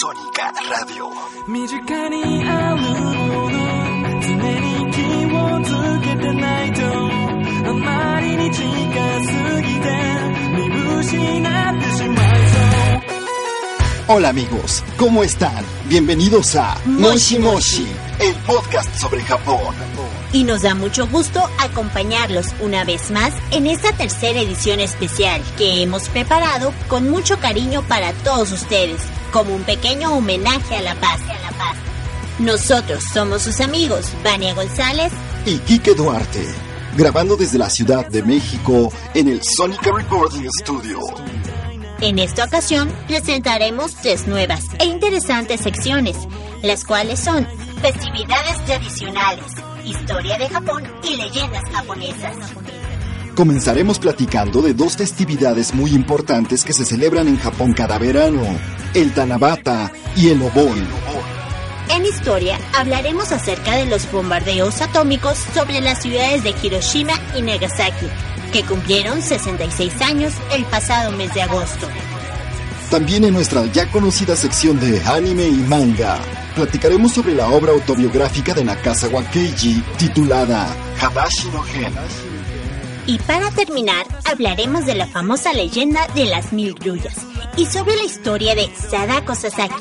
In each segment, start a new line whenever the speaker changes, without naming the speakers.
Sónica Radio.
身近にあるもの常に気をつけてないとあまりに近すぎて見失ってしまいそう
Hola amigos, ¿cómo están? Bienvenidos a Moshi Moshi, el podcast sobre Japón.
y nos da mucho gusto acompañarlos una vez más en esta tercera edición especial que hemos preparado con mucho cariño para todos ustedes, como un pequeño homenaje a la paz. Nosotros somos sus amigos, Vania González,
Y Quique Duarte, grabando desde la Ciudad de México en el Sónica Recording Studio.
En esta ocasión presentaremos tres nuevas e interesantes secciones, las cuales son festividades tradicionales, historia de Japón y leyendas japonesas.
Comenzaremos platicando de dos festividades muy importantes que se celebran en Japón cada verano, el Tanabata y el Obon.
En historia hablaremos acerca de los bombardeos atómicos sobre las ciudades de Hiroshima y Nagasaki, que cumplieron 66 años el pasado mes de agosto.
También en nuestra ya conocida sección de anime y manga, platicaremos sobre la obra autobiográfica de Nakazawa Keiji titulada Hadashi no Gen.
Y para terminar, hablaremos de la famosa leyenda de las mil grullas y sobre la historia de Sadako Sasaki.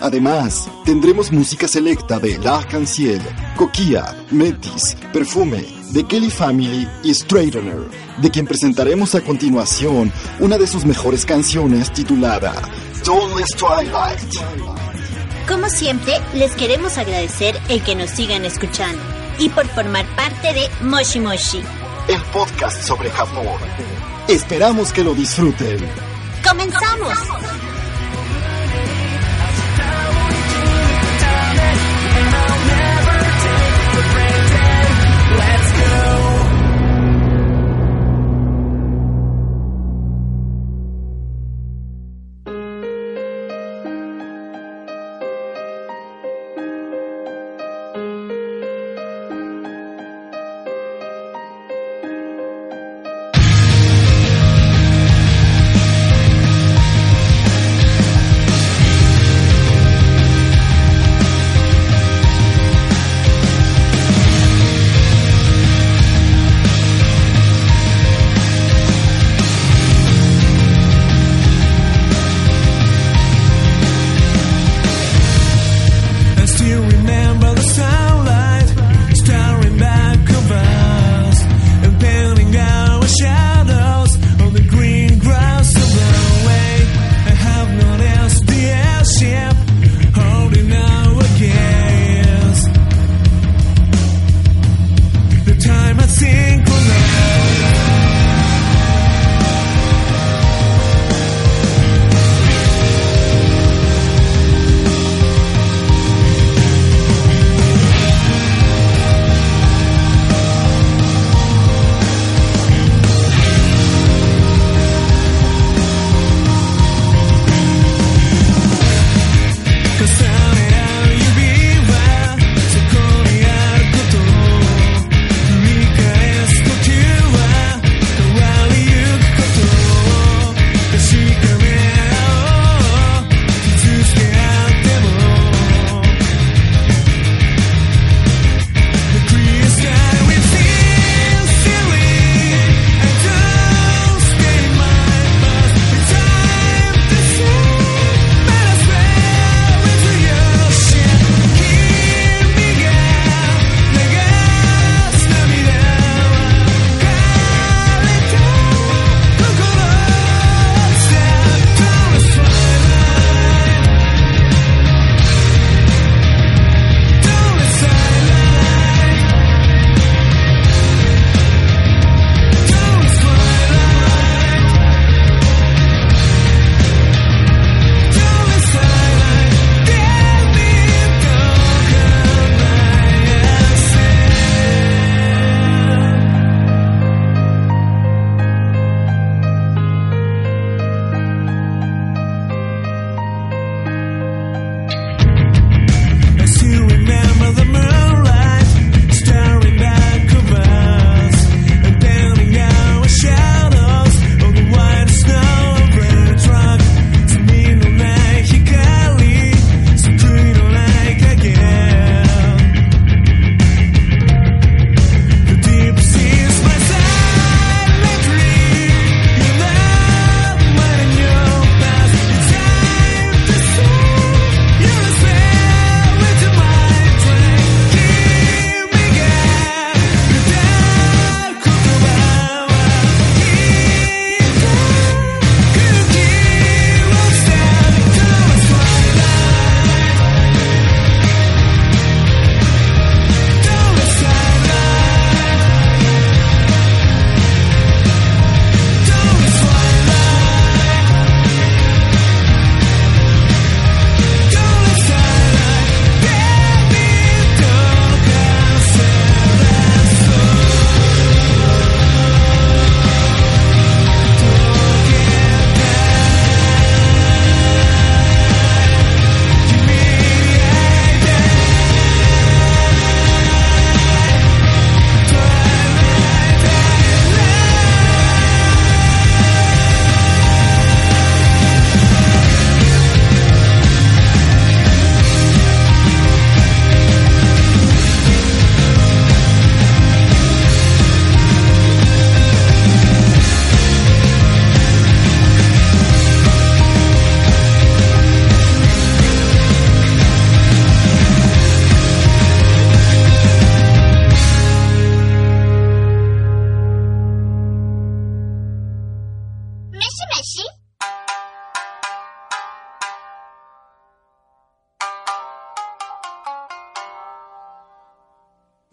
Además, tendremos música selecta de L'Arc-en-Ciel, Kokia, Metis, Perfume, The Kelly Family y Straightener, de quien presentaremos a continuación una de sus mejores canciones titulada Dawnless Twilight.
Como siempre, les queremos agradecer el que nos sigan escuchando y por formar parte de Moshi Moshi.
el podcast sobre Japón. Esperamos que lo disfruten.
¡Comenzamos!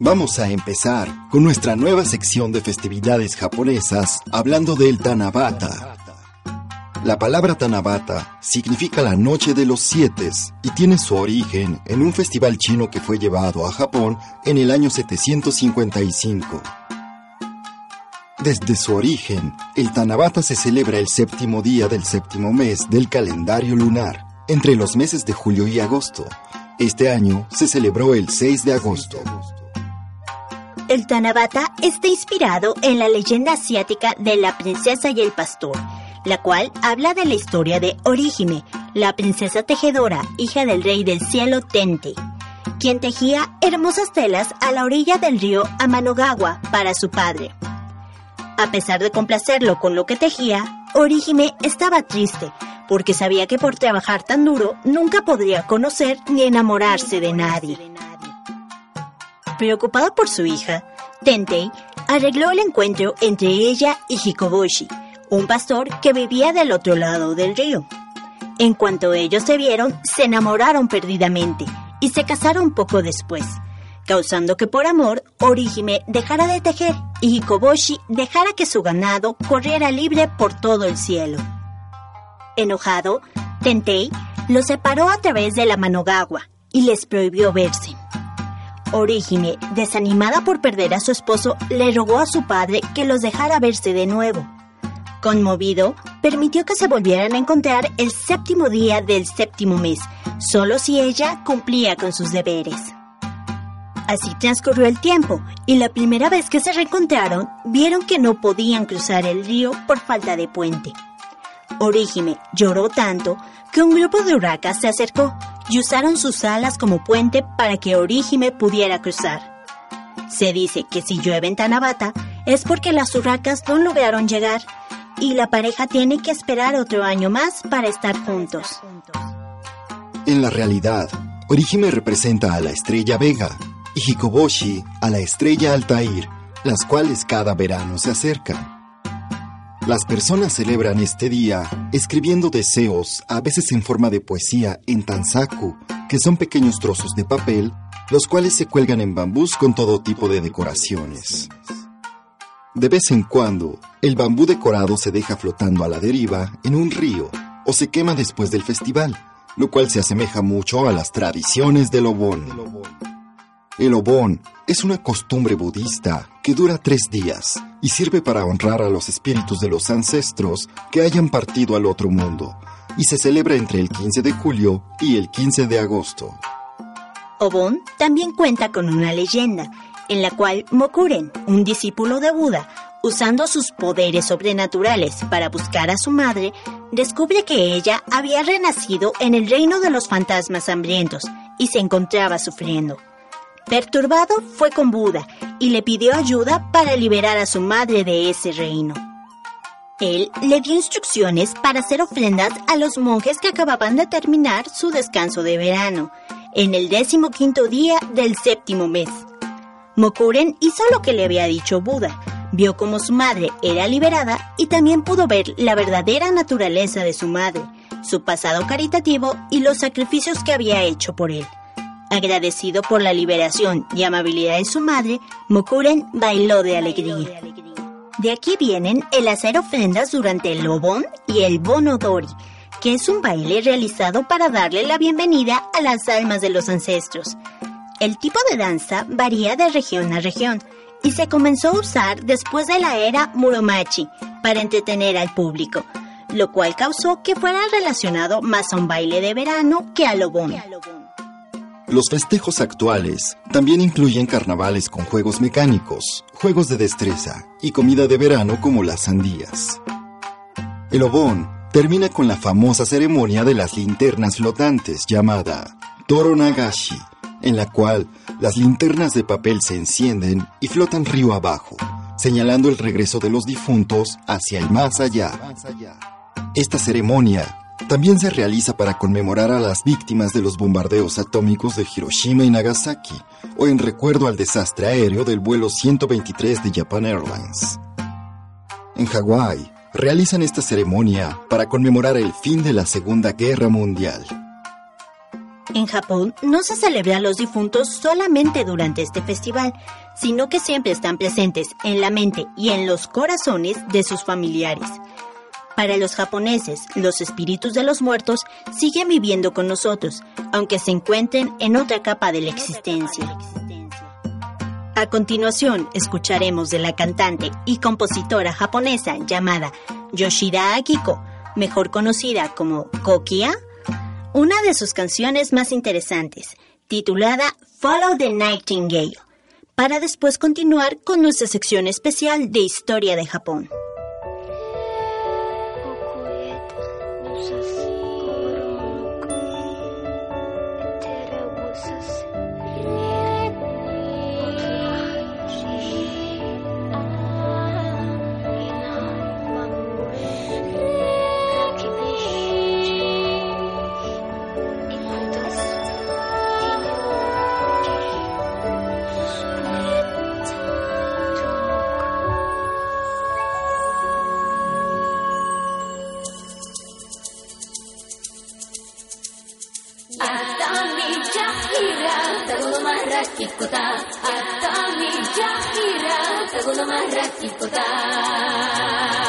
Vamos a empezar con nuestra nueva sección de festividades japonesas hablando del Tanabata. La palabra Tanabata significa la noche de los siete y tiene su origen en un festival chino que fue llevado a Japón en el año 755. Desde su origen, el Tanabata se celebra el séptimo día del séptimo mes del calendario lunar, entre los meses de julio y agosto. Este año se celebró el 6 de agosto.
El Tanabata está inspirado en la leyenda asiática de la princesa y el pastor, la cual habla de la historia de Orihime, la princesa tejedora, hija del rey del cielo Tente, quien tejía hermosas telas a la orilla del río Amanogawa para su padre. A pesar de complacerlo con lo que tejía, Orihime estaba triste, porque sabía que por trabajar tan duro nunca podría conocer ni enamorarse de nadie. Preocupado por su hija, Tentei arregló el encuentro entre ella y Hikoboshi, un pastor que vivía del otro lado del río. En cuanto ellos se vieron, se enamoraron perdidamente y se casaron poco después, causando que por amor Orihime dejara de tejer y Hikoboshi dejara que su ganado corriera libre por todo el cielo. Enojado, Tentei los separó a través de la Manogawa y les prohibió verse. Orihime, desanimada por perder a su esposo, le rogó a su padre que los dejara verse de nuevo. Conmovido, permitió que se volvieran a encontrar el séptimo día del séptimo mes, solo si ella cumplía con sus deberes. Así transcurrió el tiempo, y la primera vez que se reencontraron, vieron que no podían cruzar el río por falta de puente. Orihime lloró tanto que un grupo de urracas se acercó y usaron sus alas como puente para que Orihime pudiera cruzar. Se dice que si llueve en Tanabata es porque las urracas no lograron llegar y la pareja tiene que esperar otro año más para estar juntos.
En la realidad, Orihime representa a la estrella Vega y Hikoboshi a la estrella Altair, las cuales cada verano se acercan. Las personas celebran este día escribiendo deseos, a veces en forma de poesía, en tansaku, que son pequeños trozos de papel, los cuales se cuelgan en bambús con todo tipo de decoraciones. De vez en cuando, el bambú decorado se deja flotando a la deriva en un río o se quema después del festival, lo cual se asemeja mucho a las tradiciones del Obon. El Obon es una costumbre budista que dura tres días y sirve para honrar a los espíritus de los ancestros que hayan partido al otro mundo, y se celebra entre el 15 de julio y el 15 de agosto.
Obon también cuenta con una leyenda, en la cual Mokuren, un discípulo de Buda, usando sus poderes sobrenaturales para buscar a su madre, descubre que ella había renacido en el reino de los fantasmas hambrientos y se encontraba sufriendo. Perturbado, fue con Buda y le pidió ayuda para liberar a su madre de ese reino. Él le dio instrucciones para hacer ofrendas a los monjes que acababan de terminar su descanso de verano, en el décimo quinto día del séptimo mes. Mokuren hizo lo que le había dicho Buda, vio cómo su madre era liberada y también pudo ver la verdadera naturaleza de su madre, su pasado caritativo y los sacrificios que había hecho por él. Agradecido por la liberación y amabilidad de su madre, Mokuren bailó de alegría. De aquí vienen el hacer ofrendas durante el Obon y el Bonodori, que es un baile realizado para darle la bienvenida a las almas de los ancestros. El tipo de danza varía de región a región y se comenzó a usar después de la era Muromachi para entretener al público, lo cual causó que fuera relacionado más a un baile de verano que al Obon.
Los festejos actuales también incluyen carnavales con juegos mecánicos, juegos de destreza y comida de verano como las sandías. El Obon termina con la famosa ceremonia de las linternas flotantes llamada Toro Nagashi, en la cual las linternas de papel se encienden y flotan río abajo, señalando el regreso de los difuntos hacia el más allá. Esta ceremonia también se realiza para conmemorar a las víctimas de los bombardeos atómicos de Hiroshima y Nagasaki, o en recuerdo al desastre aéreo del vuelo 123 de Japan Airlines. En Hawái, realizan esta ceremonia para conmemorar el fin de la Segunda Guerra Mundial.
En Japón no se celebra a los difuntos solamente durante este festival, sino que siempre están presentes en la mente y en los corazones de sus familiares. Para los japoneses, los espíritus de los muertos siguen viviendo con nosotros, aunque se encuentren en otra capa de la existencia. A continuación, escucharemos de la cantante y compositora japonesa llamada Yoshida Akiko, mejor conocida como Kokia, una de sus canciones más interesantes, titulada Follow the Nightingale, para después continuar con nuestra sección especial de Historia de Japón.
1945, Francisco Tal.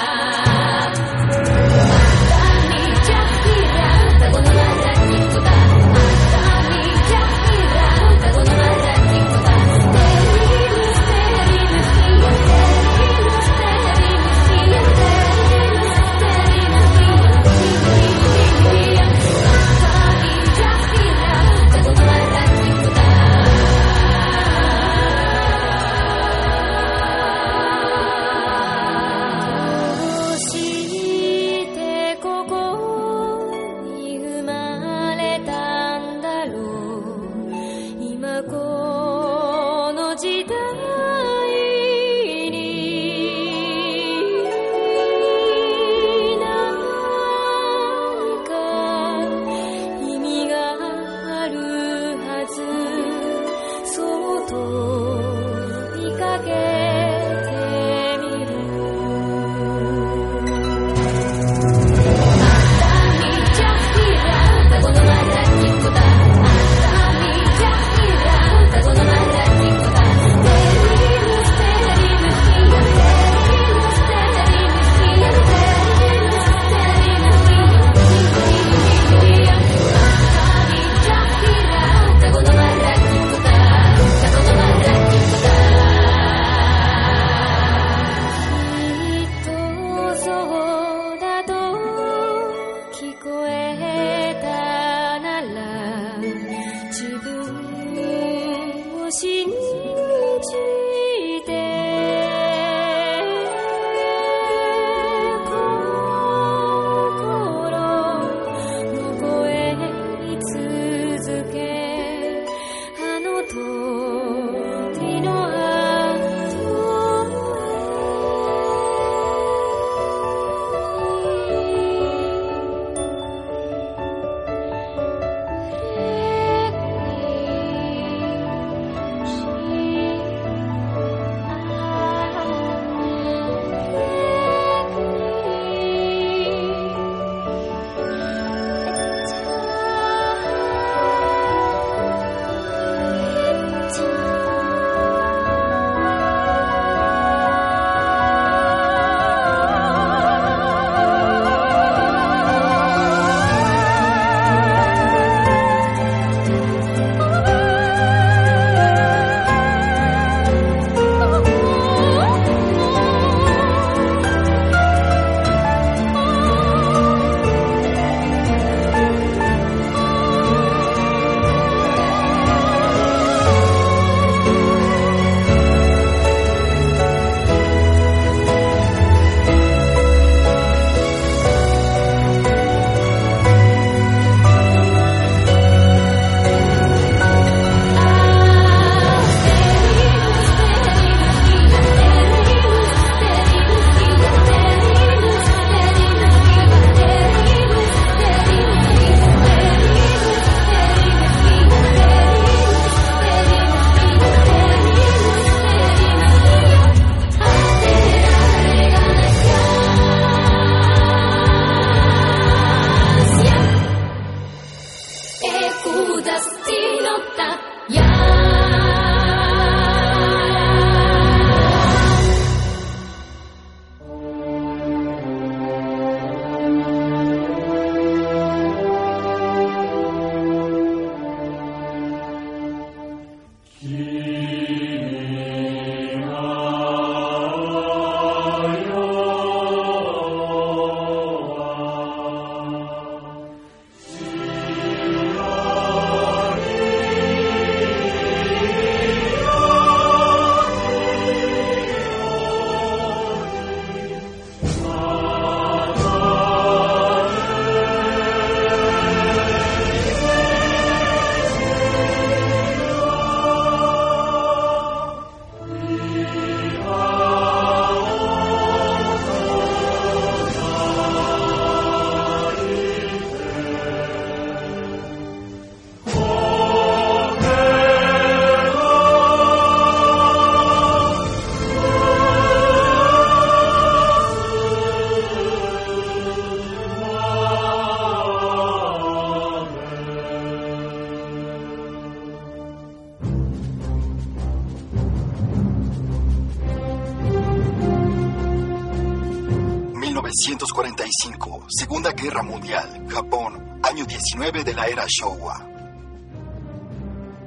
Showa.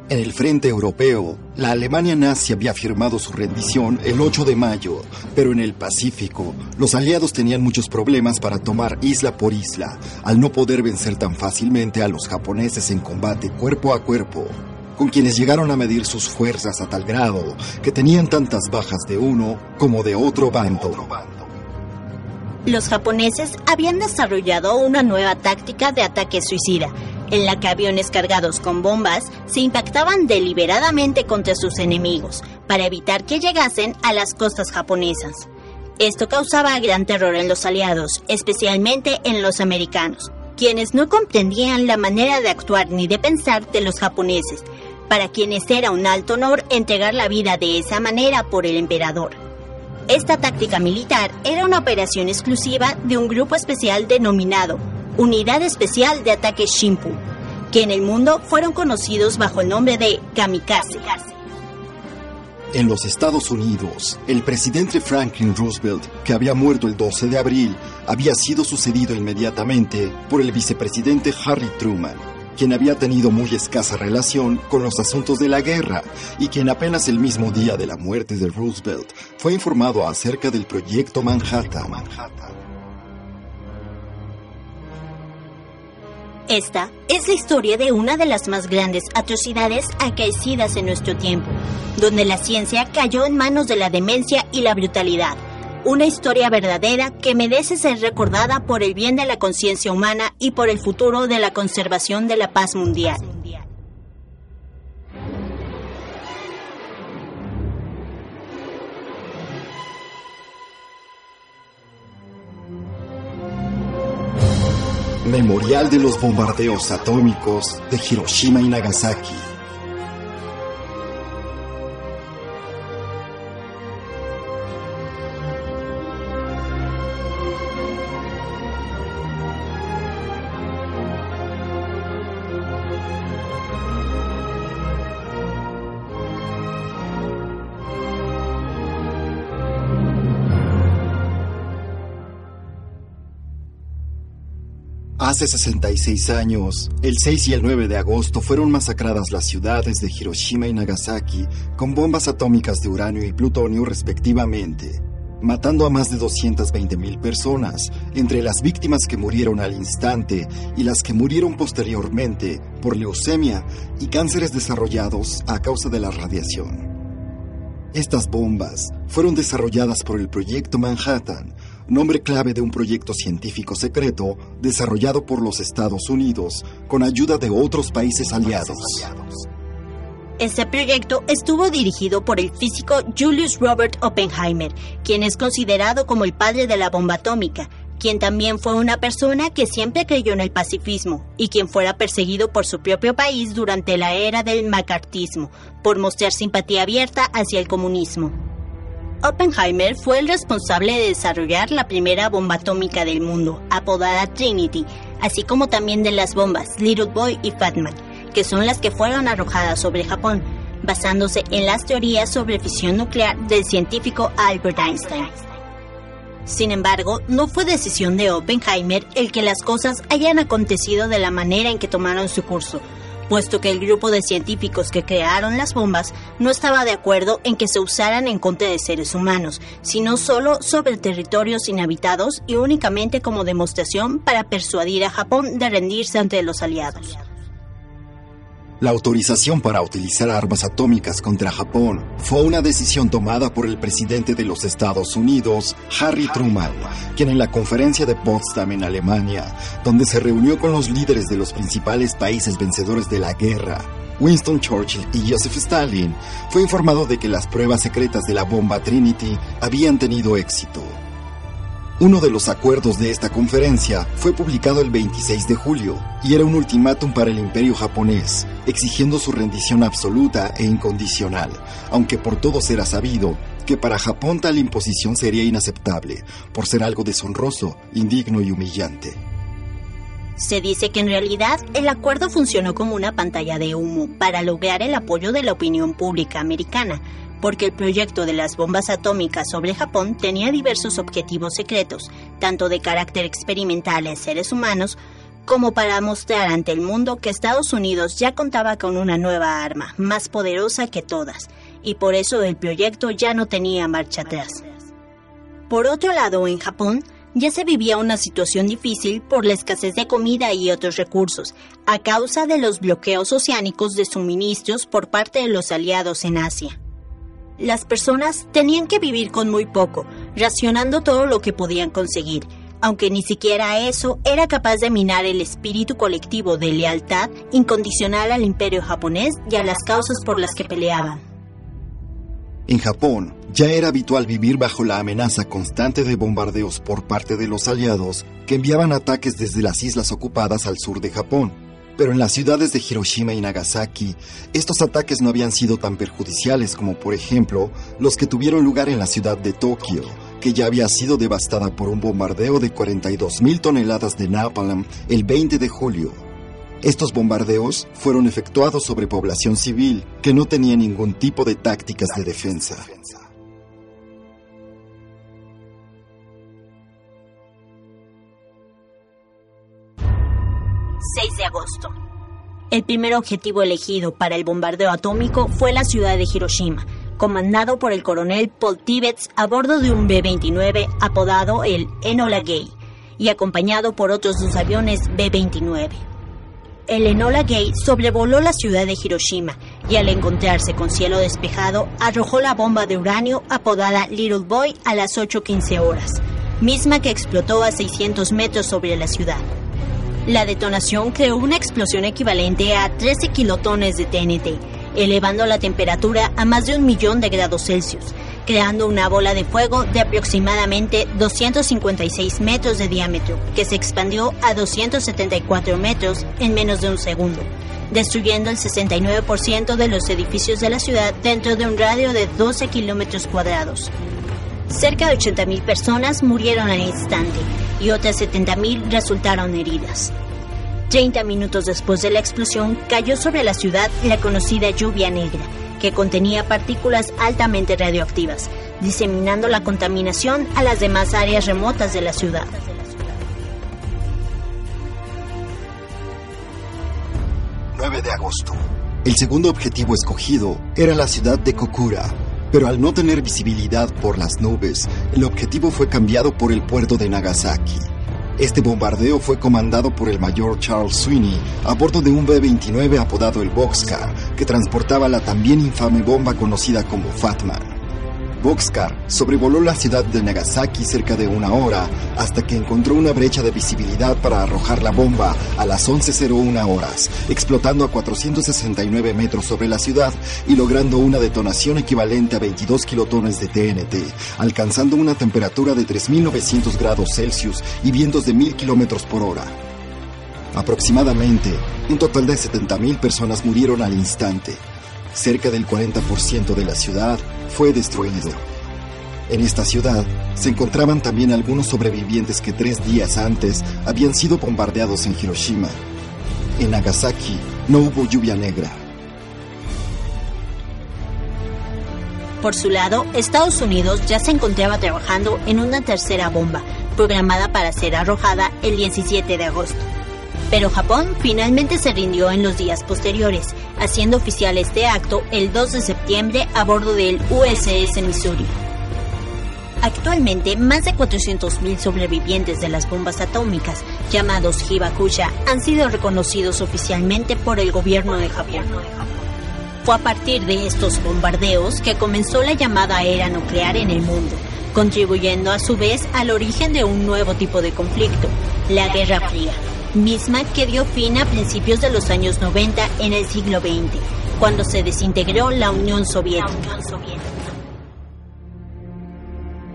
En el frente europeo, la Alemania nazi había firmado su rendición el 8 de mayo, pero en el Pacífico, los aliados tenían muchos problemas para tomar isla por isla, al no poder vencer tan fácilmente a los japoneses en combate cuerpo a cuerpo, con quienes llegaron a medir sus fuerzas a tal grado que tenían tantas bajas de uno como de otro bando.
Los japoneses habían desarrollado una nueva táctica de ataque suicida, en la que aviones cargados con bombas se impactaban deliberadamente contra sus enemigos para evitar que llegasen a las costas japonesas. Esto causaba gran terror en los aliados, especialmente en los americanos, quienes no comprendían la manera de actuar ni de pensar de los japoneses, para quienes era un alto honor entregar la vida de esa manera por el emperador. Esta táctica militar era una operación exclusiva de un grupo especial denominado Unidad Especial de Ataque Shimpu, que en el mundo fueron conocidos bajo el nombre de Kamikaze.
En los Estados Unidos, el presidente Franklin Roosevelt, que había muerto el 12 de abril, había sido sucedido inmediatamente por el vicepresidente Harry Truman, quien había tenido muy escasa relación con los asuntos de la guerra y quien apenas el mismo día de la muerte de Roosevelt fue informado acerca del proyecto Manhattan.
Esta es la historia de una de las más grandes atrocidades acaecidas en nuestro tiempo, donde la ciencia cayó en manos de la demencia y la brutalidad una historia verdadera que merece ser recordada por el bien de la conciencia humana y por el futuro de la conservación de la paz mundial.
Memorial de los bombardeos atómicos de Hiroshima y Nagasaki. Hace 66 años, el 6 y el 9 de agosto fueron masacradas las ciudades de Hiroshima y Nagasaki con bombas atómicas de uranio y plutonio respectivamente, matando a más de 220.000 personas, entre las víctimas que murieron al instante y las que murieron posteriormente por leucemia y cánceres desarrollados a causa de la radiación. Estas bombas fueron desarrolladas por el Proyecto Manhattan, nombre clave de un proyecto científico secreto desarrollado por los Estados Unidos con ayuda de otros países aliados.
Este proyecto estuvo dirigido por el físico Julius Robert Oppenheimer, quien es considerado como el padre de la bomba atómica, quien también fue una persona que siempre creyó en el pacifismo y quien fuera perseguido por su propio país durante la era del macartismo por mostrar simpatía abierta hacia el comunismo. Oppenheimer fue el responsable de desarrollar la primera bomba atómica del mundo, apodada Trinity, así como también de las bombas Little Boy y Fatman, que son las que fueron arrojadas sobre Japón, basándose en las teorías sobre fisión nuclear del científico Albert Einstein. Sin embargo, no fue decisión de Oppenheimer el que las cosas hayan acontecido de la manera en que tomaron su curso, puesto que el grupo de científicos que crearon las bombas no estaba de acuerdo en que se usaran en contra de seres humanos, sino solo sobre territorios inhabitados y únicamente como demostración para persuadir a Japón de rendirse ante los aliados.
La autorización para utilizar armas atómicas contra Japón fue una decisión tomada por el presidente de los Estados Unidos, Harry Truman, quien en la conferencia de Potsdam en Alemania, donde se reunió con los líderes de los principales países vencedores de la guerra, Winston Churchill y Joseph Stalin, fue informado de que las pruebas secretas de la bomba Trinity habían tenido éxito. Uno de los acuerdos de esta conferencia fue publicado el 26 de julio y era un ultimátum para el imperio japonés, exigiendo su rendición absoluta e incondicional, aunque por todos era sabido que para Japón tal imposición sería inaceptable, por ser algo deshonroso, indigno y humillante.
Se dice que en realidad el acuerdo funcionó como una pantalla de humo para lograr el apoyo de la opinión pública americana, porque el proyecto de las bombas atómicas sobre Japón tenía diversos objetivos secretos, tanto de carácter experimental en seres humanos, como para mostrar ante el mundo que Estados Unidos ya contaba con una nueva arma, más poderosa que todas, y por eso el proyecto ya no tenía marcha atrás. Por otro lado, en Japón, ya se vivía una situación difícil por la escasez de comida y otros recursos, a causa de los bloqueos oceánicos de suministros por parte de los aliados en Asia las personas tenían que vivir con muy poco, racionando todo lo que podían conseguir, aunque ni siquiera eso era capaz de minar el espíritu colectivo de lealtad incondicional al imperio japonés y a las causas por las que peleaban.
En Japón, ya era habitual vivir bajo la amenaza constante de bombardeos por parte de los aliados que enviaban ataques desde las islas ocupadas al sur de Japón pero en las ciudades de Hiroshima y Nagasaki, estos ataques no habían sido tan perjudiciales como, por ejemplo, los que tuvieron lugar en la ciudad de Tokio, que ya había sido devastada por un bombardeo de 42.000 toneladas de napalm el 20 de julio. Estos bombardeos fueron efectuados sobre población civil que no tenía ningún tipo de tácticas de defensa.
6 de agosto. El primer objetivo elegido para el bombardeo atómico fue la ciudad de Hiroshima, comandado por el coronel Paul Tibbets a bordo de un B-29 apodado el Enola Gay y acompañado por otros dos aviones B-29. El Enola Gay sobrevoló la ciudad de Hiroshima y al encontrarse con cielo despejado arrojó la bomba de uranio apodada Little Boy a las 8.15 horas, misma que explotó a 600 metros sobre la ciudad. La detonación creó una explosión equivalente a 13 kilotones de TNT, elevando la temperatura a más de un millón de grados Celsius, creando una bola de fuego de aproximadamente 256 metros de diámetro, que se expandió a 274 metros en menos de un segundo, destruyendo el 69% de los edificios de la ciudad dentro de un radio de 12 kilómetros cuadrados. Cerca de 80.000 personas murieron al instante y otras 70.000 resultaron heridas. 30 minutos después de la explosión cayó sobre la ciudad la conocida lluvia negra, que contenía partículas altamente radioactivas, diseminando la contaminación a las demás áreas remotas de la ciudad.
...9 de agosto. El segundo objetivo escogido era la ciudad de Kokura, pero al no tener visibilidad por las nubes, el objetivo fue cambiado por el puerto de Nagasaki. Este bombardeo fue comandado por el mayor Charles Sweeney a bordo de un B-29 apodado el Boxcar, que transportaba la también infame bomba conocida como Fatman. Boxcar sobrevoló la ciudad de Nagasaki cerca de una hora hasta que encontró una brecha de visibilidad para arrojar la bomba a las 11.01 horas, explotando a 469 metros sobre la ciudad y logrando una detonación equivalente a 22 kilotones de TNT, alcanzando una temperatura de 3.900 grados Celsius y vientos de 1.000 kilómetros por hora. Aproximadamente, un total de 70.000 personas murieron al instante. Cerca del 40% de la ciudad fue destruido. En esta ciudad se encontraban también algunos sobrevivientes que tres días antes habían sido bombardeados en Hiroshima. En Nagasaki, no hubo lluvia negra.
Por su lado, Estados Unidos ya se encontraba trabajando en una tercera bomba, programada para ser arrojada el 17 de agosto. Pero Japón finalmente se rindió en los días posteriores, haciendo oficial este acto el 2 de septiembre a bordo del USS Missouri. Actualmente, más de 400.000 sobrevivientes de las bombas atómicas, llamados Hibakusha, han sido reconocidos oficialmente por el gobierno de Japón. Fue a partir de estos bombardeos que comenzó la llamada era nuclear en el mundo, contribuyendo a su vez al origen de un nuevo tipo de conflicto, la Guerra Fría, misma que dio fin a principios de los años 90 en el siglo XX, cuando se desintegró la Unión Soviética.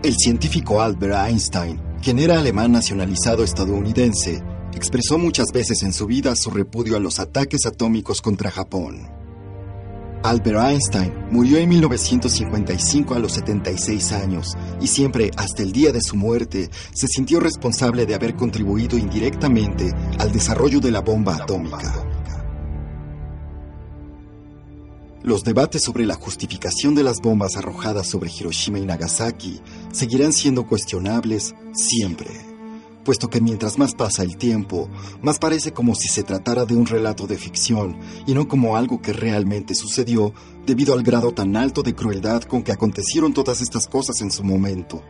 El científico Albert Einstein, quien era alemán nacionalizado estadounidense, expresó muchas veces en su vida su repudio a los ataques atómicos contra Japón. Albert Einstein murió en 1955 a los 76 años y siempre, hasta el día de su muerte, se sintió responsable de haber contribuido indirectamente al desarrollo de la bomba atómica. Los debates sobre la justificación de las bombas arrojadas sobre Hiroshima y Nagasaki seguirán siendo cuestionables siempre, puesto que mientras más pasa el tiempo, más parece como si se tratara de un relato de ficción y no como algo que realmente sucedió debido al grado tan alto de crueldad con que acontecieron todas estas cosas en su momento.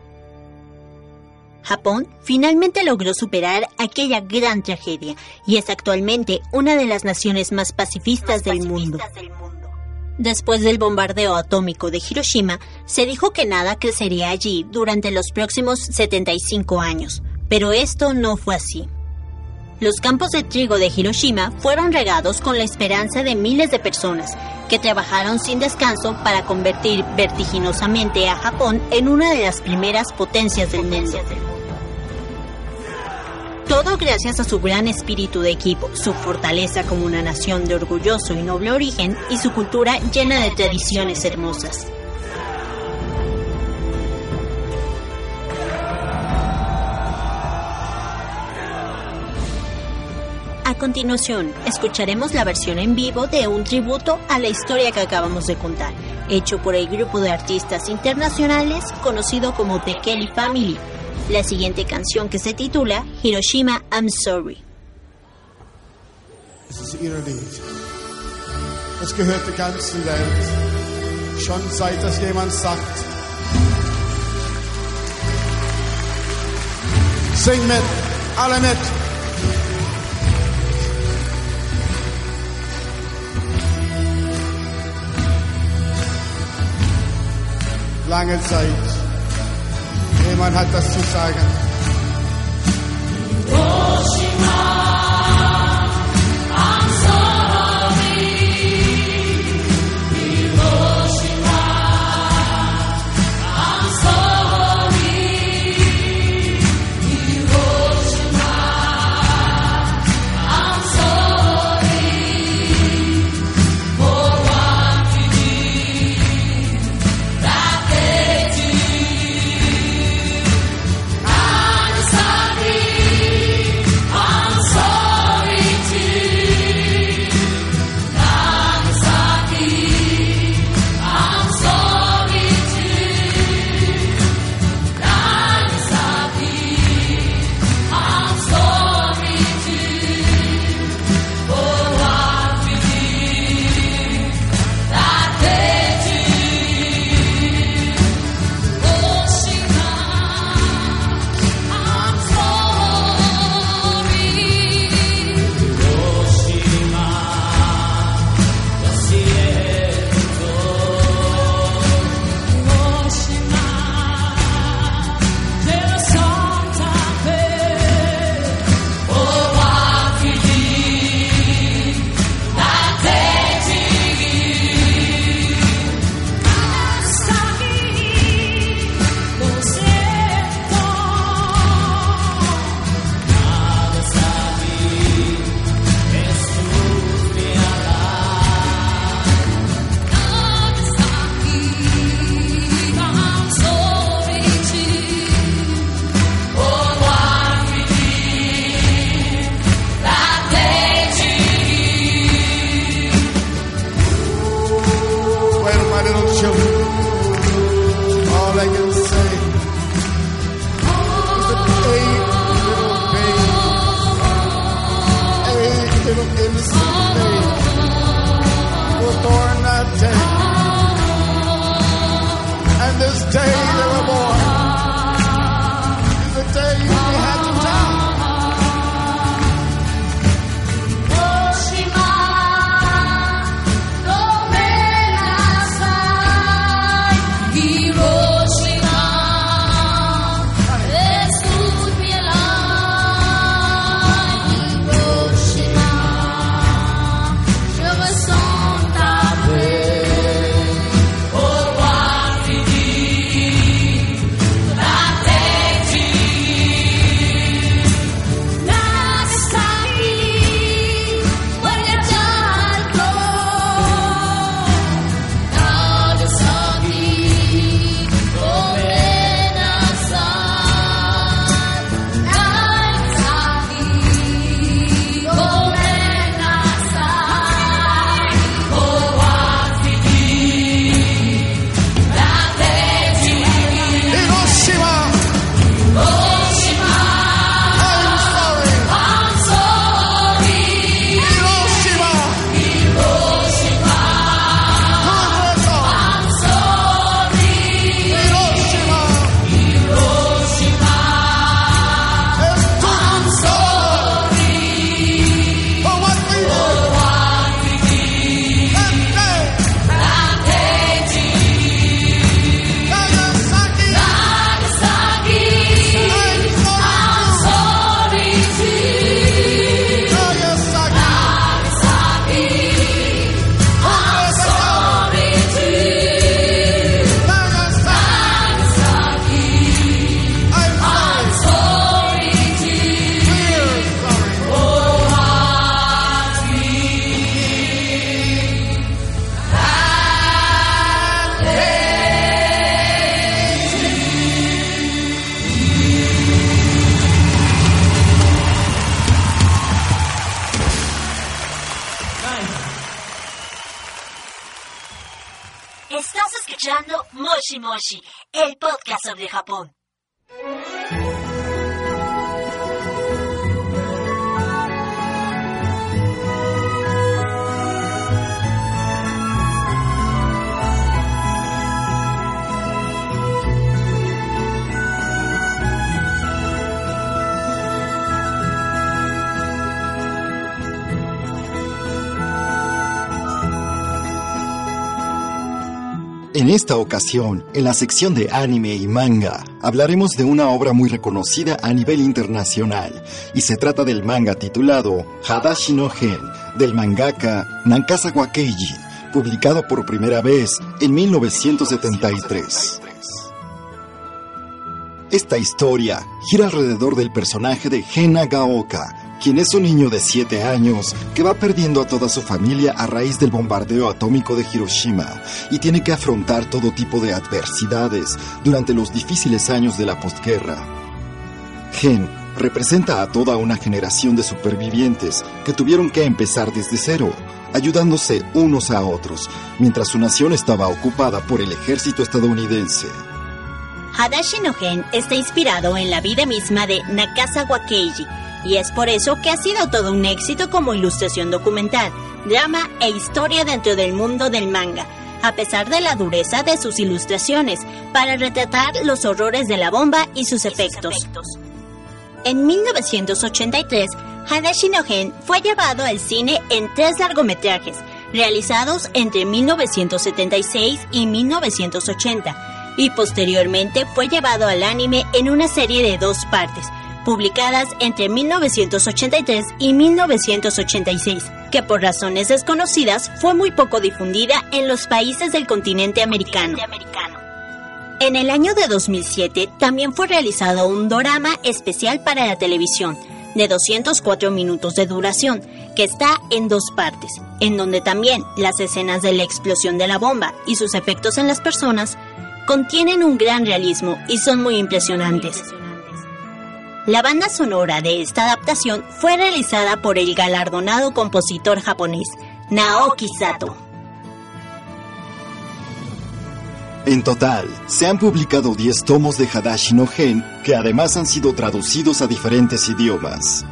Japón finalmente logró superar aquella gran tragedia y es actualmente una de las naciones más pacifistas del mundo. Después del bombardeo atómico de Hiroshima, se dijo que nada crecería allí durante los próximos 75 años, pero esto no fue así. Los campos de trigo de Hiroshima fueron regados con la esperanza de miles de personas que trabajaron sin descanso para convertir vertiginosamente a Japón en una de las primeras potencias del mundo. Todo gracias a su gran espíritu de equipo, su fortaleza como una nación de orgulloso y noble origen y su cultura llena de tradiciones hermosas. A continuación, escucharemos la versión en vivo de un tributo a la historia que acabamos de contar, hecho por el grupo de artistas internacionales conocido como The Kelly Family, la siguiente canción que se titula Hiroshima I'm Sorry.
Sing. Lange Zeit. Jemand hat das zu sagen.
I
En esta ocasión, en la sección de anime y manga, hablaremos de una obra muy reconocida a nivel internacional, y se trata del manga titulado Hadashi no Gen, del mangaka Nankasawa Keiji, publicado por primera vez en 1973. Esta historia gira alrededor del personaje de Gen Nagaoka, quien es un niño de 7 años que va perdiendo a toda su familia a raíz del bombardeo atómico de Hiroshima y tiene que afrontar todo tipo de adversidades durante los difíciles años de la postguerra. Gen representa a toda una generación de supervivientes que tuvieron que empezar desde cero, ayudándose unos a otros, mientras su nación estaba ocupada por el ejército estadounidense.
Hadashi no Gen está inspirado en la vida misma de Nakazawa Keiji y es por eso que ha sido todo un éxito como ilustración documental, drama e historia dentro del mundo del manga, a pesar de la dureza de sus ilustraciones, para retratar los horrores de la bomba y sus efectos. En 1983, Hadashi no Gen fue llevado al cine en tres largometrajes, realizados entre 1976 y 1980 y posteriormente fue llevado al anime en una serie de dos partes, publicadas entre 1983 y 1986, que por razones desconocidas fue muy poco difundida en los países del continente americano. En el año de 2007 también fue realizado un dorama especial para la televisión, de 204 minutos de duración, que está en dos partes, en donde también las escenas de la explosión de la bomba y sus efectos en las personas contienen un gran realismo y son muy impresionantes. La banda sonora de esta adaptación fue realizada por el galardonado compositor japonés Naoki Sato.
En total, se han publicado 10 tomos de Hadashi no Gen que además han sido traducidos a diferentes idiomas.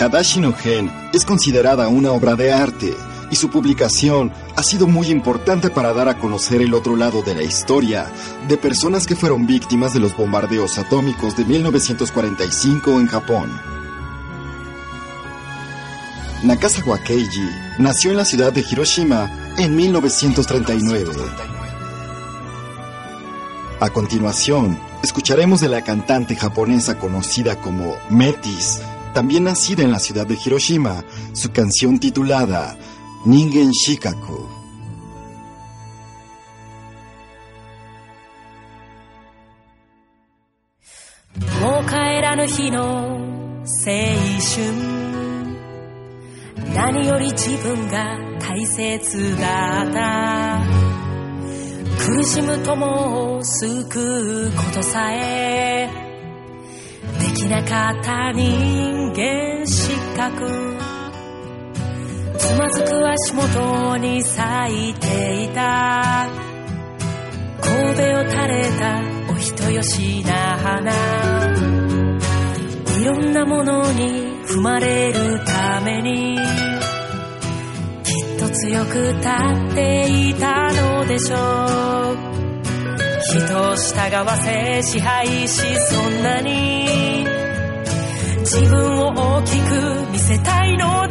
Hadashi no Gen es considerada una obra de arte y su publicación ha sido muy importante para dar a conocer el otro lado de la historia de personas que fueron víctimas de los bombardeos atómicos de 1945 en Japón. Nakazawa Keiji nació en la ciudad de Hiroshima en 1939. A continuación, escucharemos de la cantante japonesa conocida como Metis, también nacida en la ciudad de Hiroshima, su canción titulada Ningen Shikaku.
もう帰らぬ日の青春。何より自分が大切だった。苦しむ友を救うことさえ。できなかった人間失格。つまずく足元に咲いていた。神戸を垂れたお人よしな花。いろんなものに踏まれるためにきっと強く立っていたのでしょう。人を従わせ支配しそんなに自分を大きく見せたいの。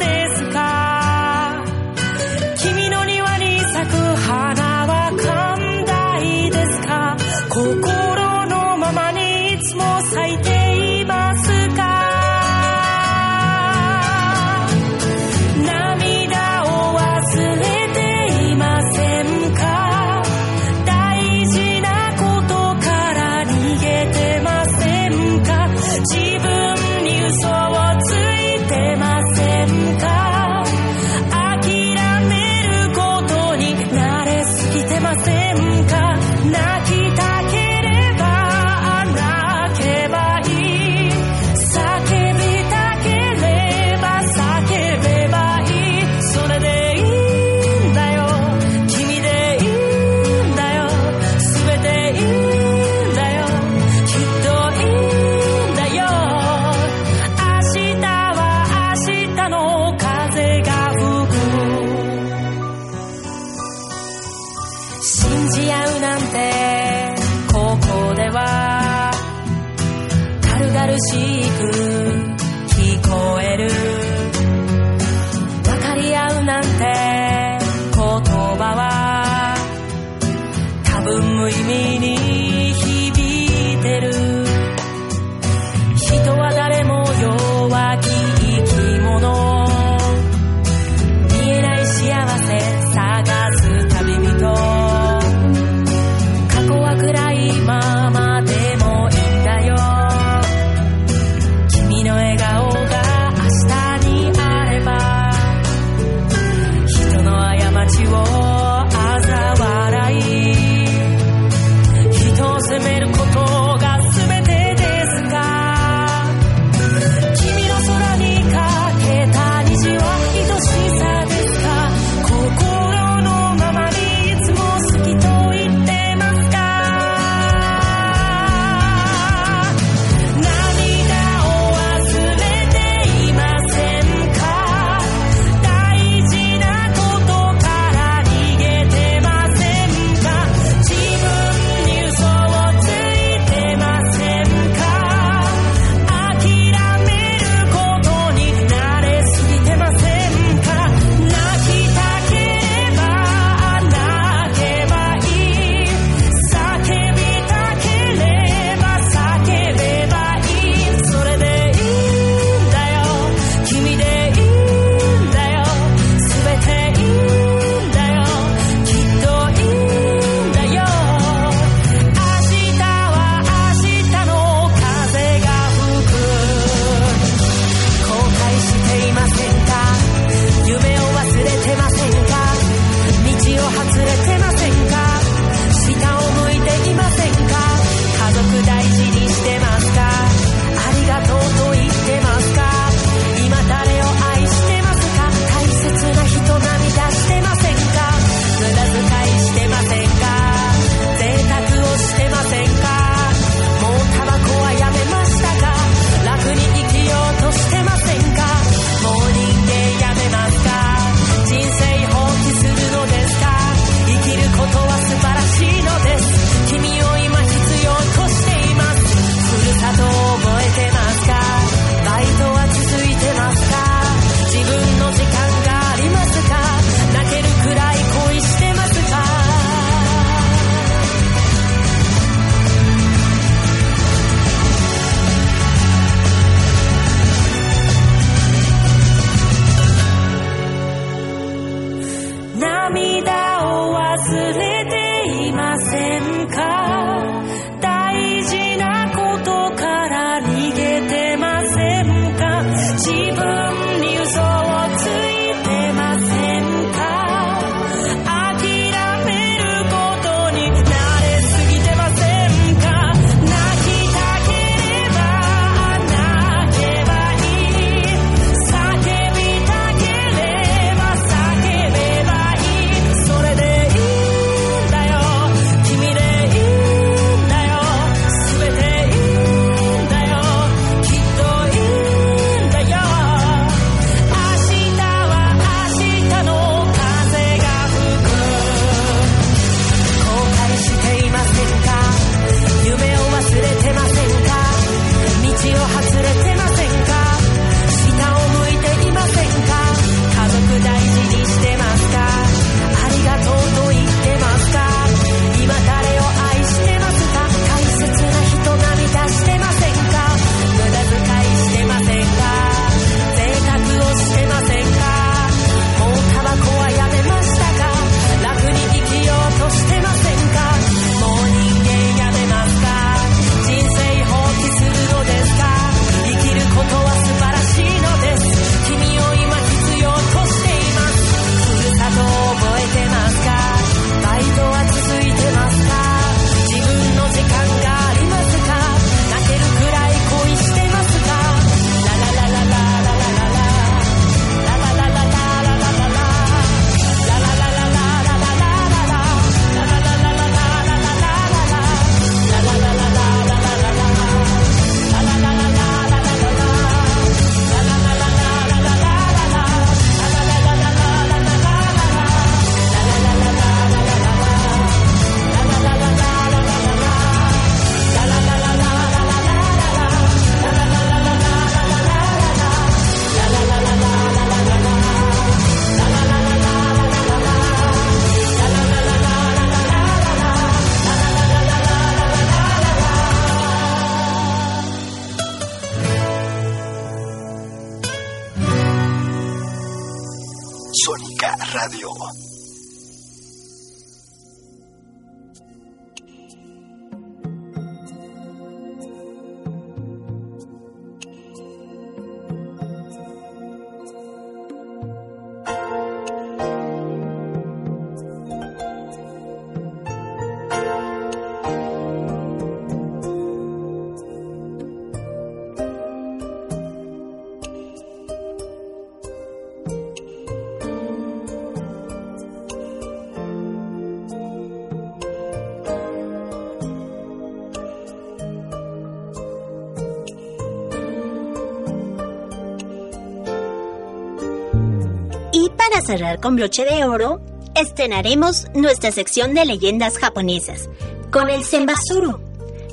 Cerrar con broche de oro, estrenaremos nuestra sección de leyendas japonesas con el Senbasuru,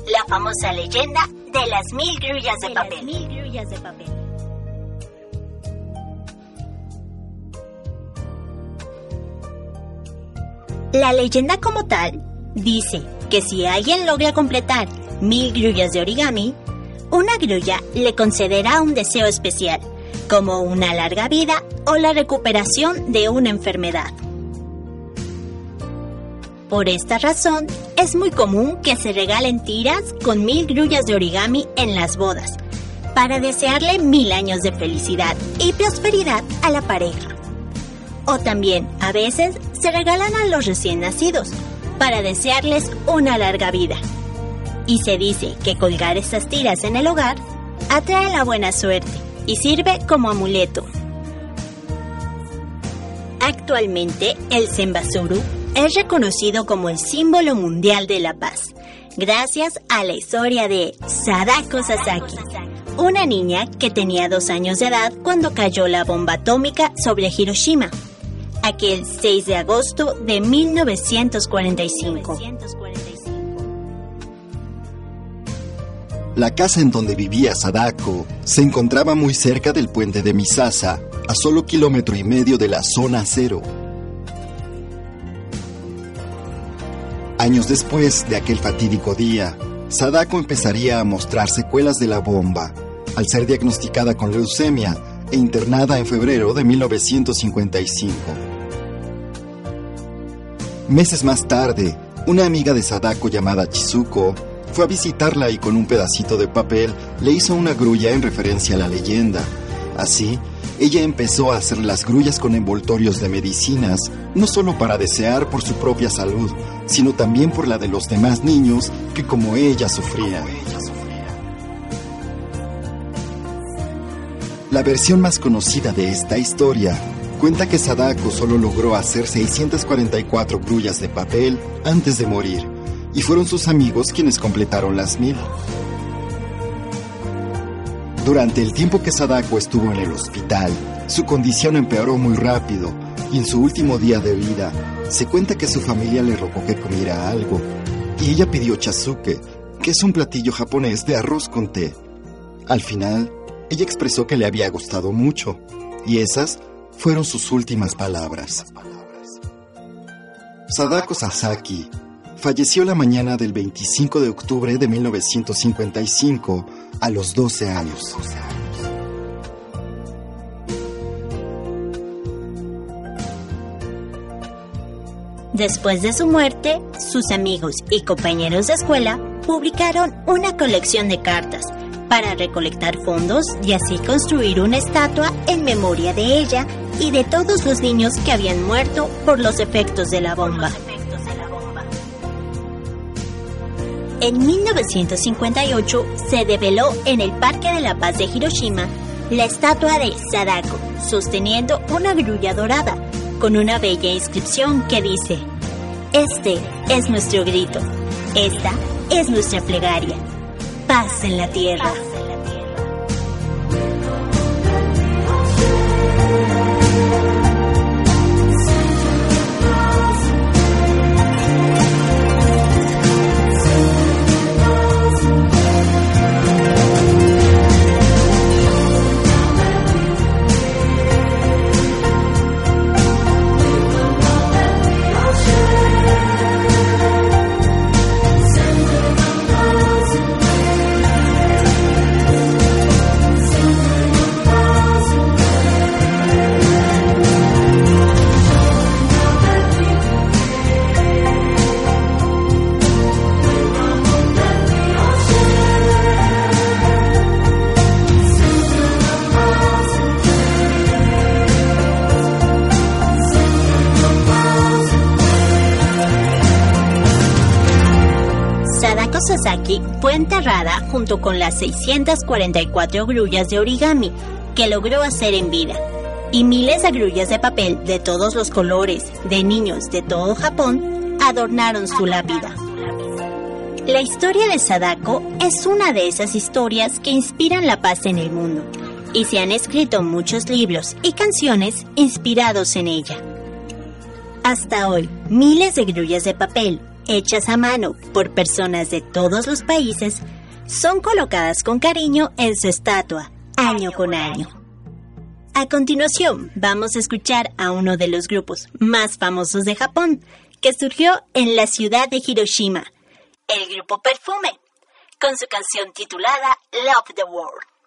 la famosa leyenda de las mil grullas de papel. La leyenda como tal dice que si alguien logra completar mil grullas de origami, una grulla le concederá un deseo especial, como una larga vida o la recuperación de una enfermedad. Por esta razón, es muy común que se regalen tiras con mil grullas de origami en las bodas, para desearle mil años de felicidad y prosperidad a la pareja. O también, a veces, se regalan a los recién nacidos, para desearles una larga vida. Y se dice que colgar estas tiras en el hogar atrae la buena suerte y sirve como amuleto. Actualmente, el Senbasuru es reconocido como el símbolo mundial de la paz, gracias a la historia de Sadako Sasaki, una niña que tenía dos años de edad cuando cayó la bomba atómica sobre Hiroshima, aquel 6 de agosto de 1945.
La casa en donde vivía Sadako se encontraba muy cerca del puente de Misasa, a solo kilómetro y medio de la zona cero. Años después de aquel fatídico día, Sadako empezaría a mostrar secuelas de la bomba, al ser diagnosticada con leucemia e internada en febrero de 1955. Meses más tarde, una amiga de Sadako llamada Chizuko fue a visitarla y con un pedacito de papel le hizo una grulla en referencia a la leyenda. Así, ella empezó a hacer las grullas con envoltorios de medicinas, no solo para desear por su propia salud, sino también por la de los demás niños que como ella sufrían. La versión más conocida de esta historia cuenta que Sadako solo logró hacer 644 grullas de papel antes de morir, y fueron sus amigos quienes completaron las mil. Durante el tiempo que Sadako estuvo en el hospital, su condición empeoró muy rápido y en su último día de vida se cuenta que su familia le rogó que comiera algo y ella pidió chazuke, que es un platillo japonés de arroz con té. Al final, ella expresó que le había gustado mucho y esas fueron sus últimas palabras. Sadako Sasaki falleció la mañana del 25 de octubre de 1955 a los 12 años.
Después de su muerte, sus amigos y compañeros de escuela publicaron una colección de cartas para recolectar fondos y así construir una estatua en memoria de ella y de todos los niños que habían muerto por los efectos de la bomba. En 1958 se develó en el Parque de la Paz de Hiroshima la estatua de Sadako, sosteniendo una grulla dorada, con una bella inscripción que dice, Este es nuestro grito, esta es nuestra plegaria, paz en la tierra. Fue enterrada junto con las 644 grullas de origami que logró hacer en vida y miles de grullas de papel de todos los colores de niños de todo Japón adornaron su lápida. La historia de Sadako es una de esas historias que inspiran la paz en el mundo y se han escrito muchos libros y canciones inspirados en ella. Hasta hoy, miles de grullas de papel hechas a mano por personas de todos los países son colocadas con cariño en su estatua, año con año. A continuación, vamos a escuchar a uno de los grupos más famosos de Japón, que surgió en la ciudad de Hiroshima, el grupo Perfume, con su canción titulada Love the World.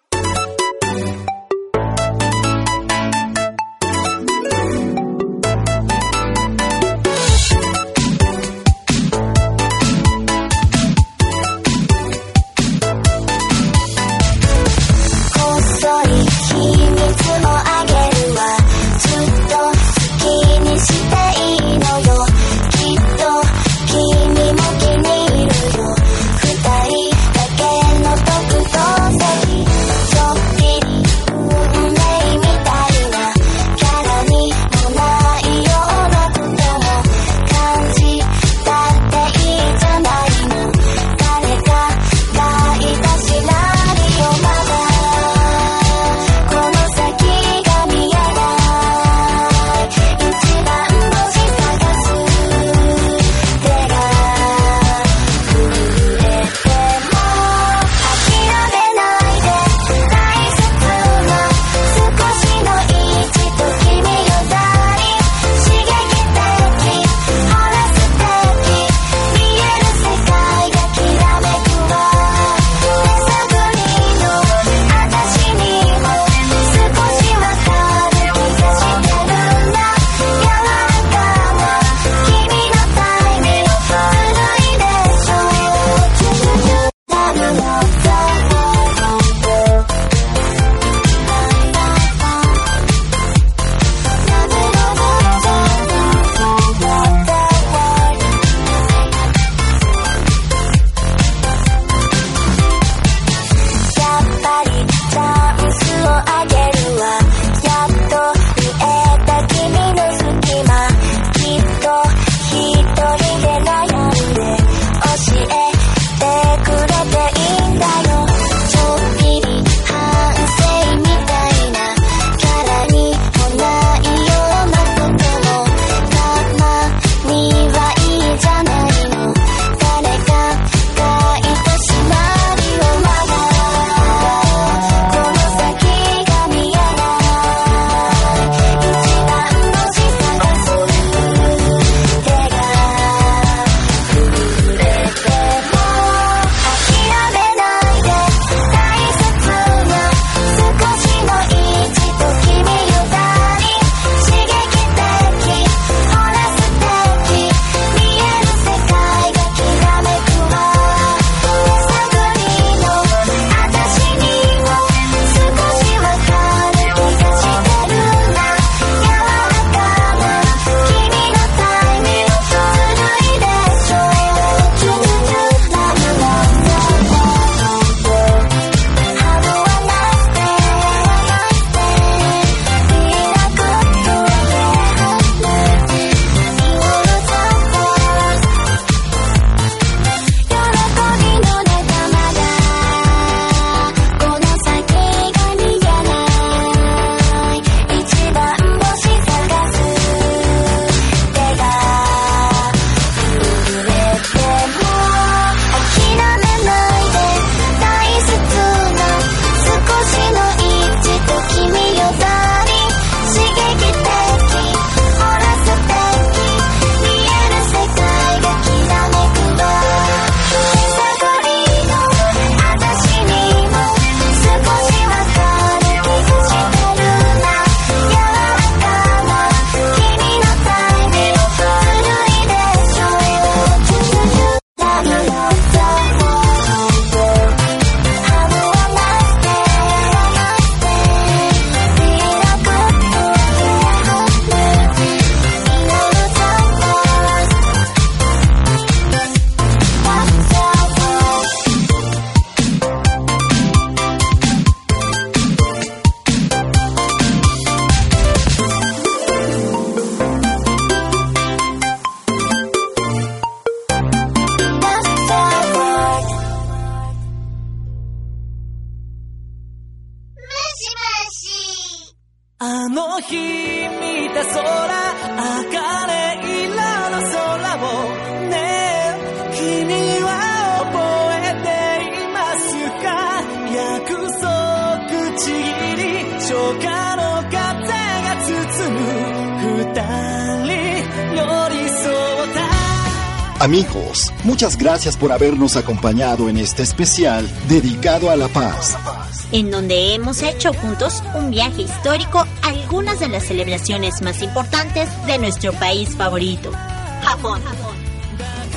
Amigos, muchas gracias por habernos acompañado en este especial dedicado a la paz.
en donde hemos hecho juntos un viaje histórico a algunas de las celebraciones más importantes de nuestro país favorito, Japón.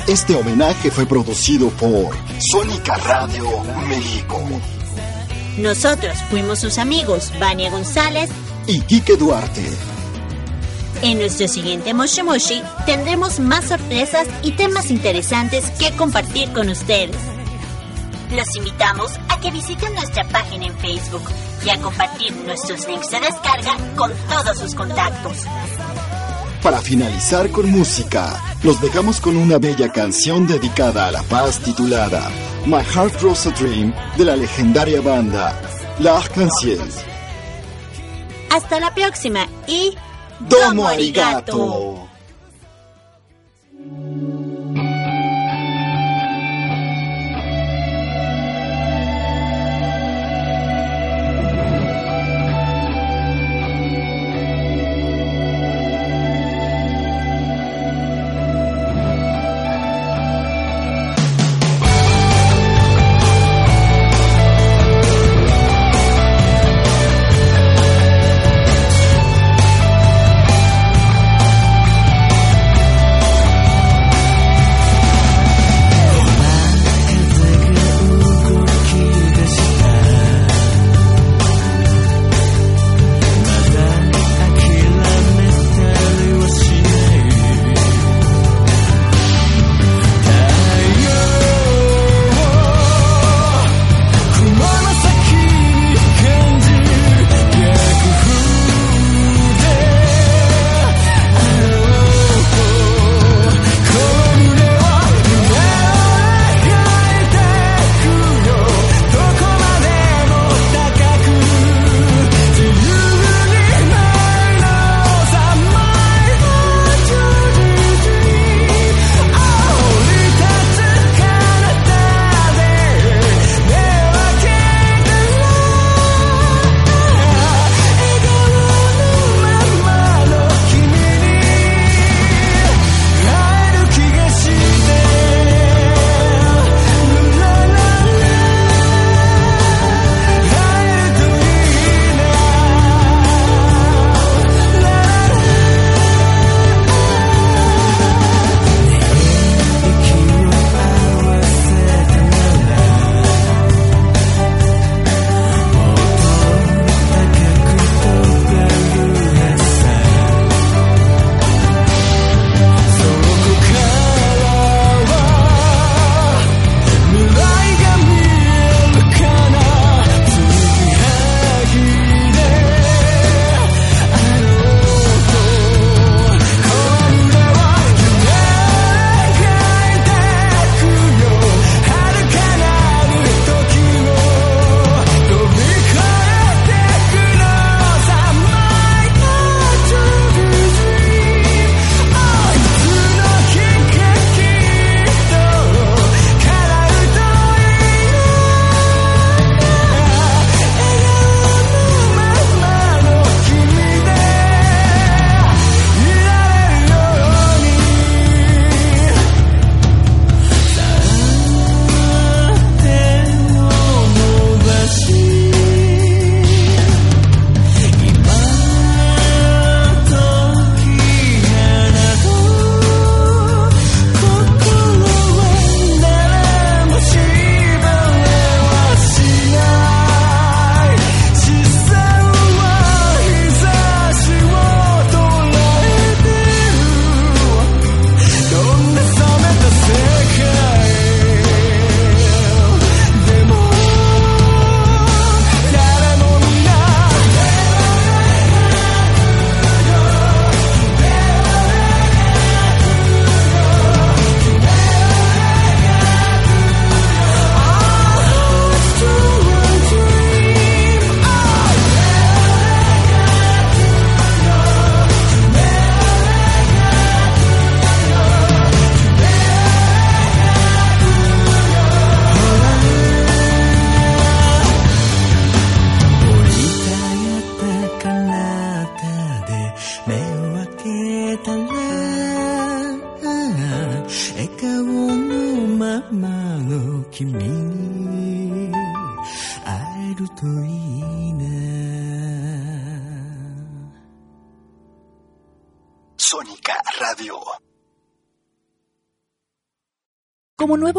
Este homenaje fue producido por Sónica Radio México
Nosotros fuimos sus amigos, Vania González.
y Quique Duarte.
En nuestro siguiente Moshi Moshi tendremos más sorpresas y temas interesantes que compartir con ustedes. Los invitamos a que visiten nuestra página en Facebook y a compartir nuestros links de descarga con todos sus contactos.
Para finalizar con música, los dejamos con una bella canción dedicada a la paz titulada My Heart Grows a Dream de la legendaria banda La Arc-en-Ciel.
Hasta la próxima y
Domo arigato.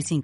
906985.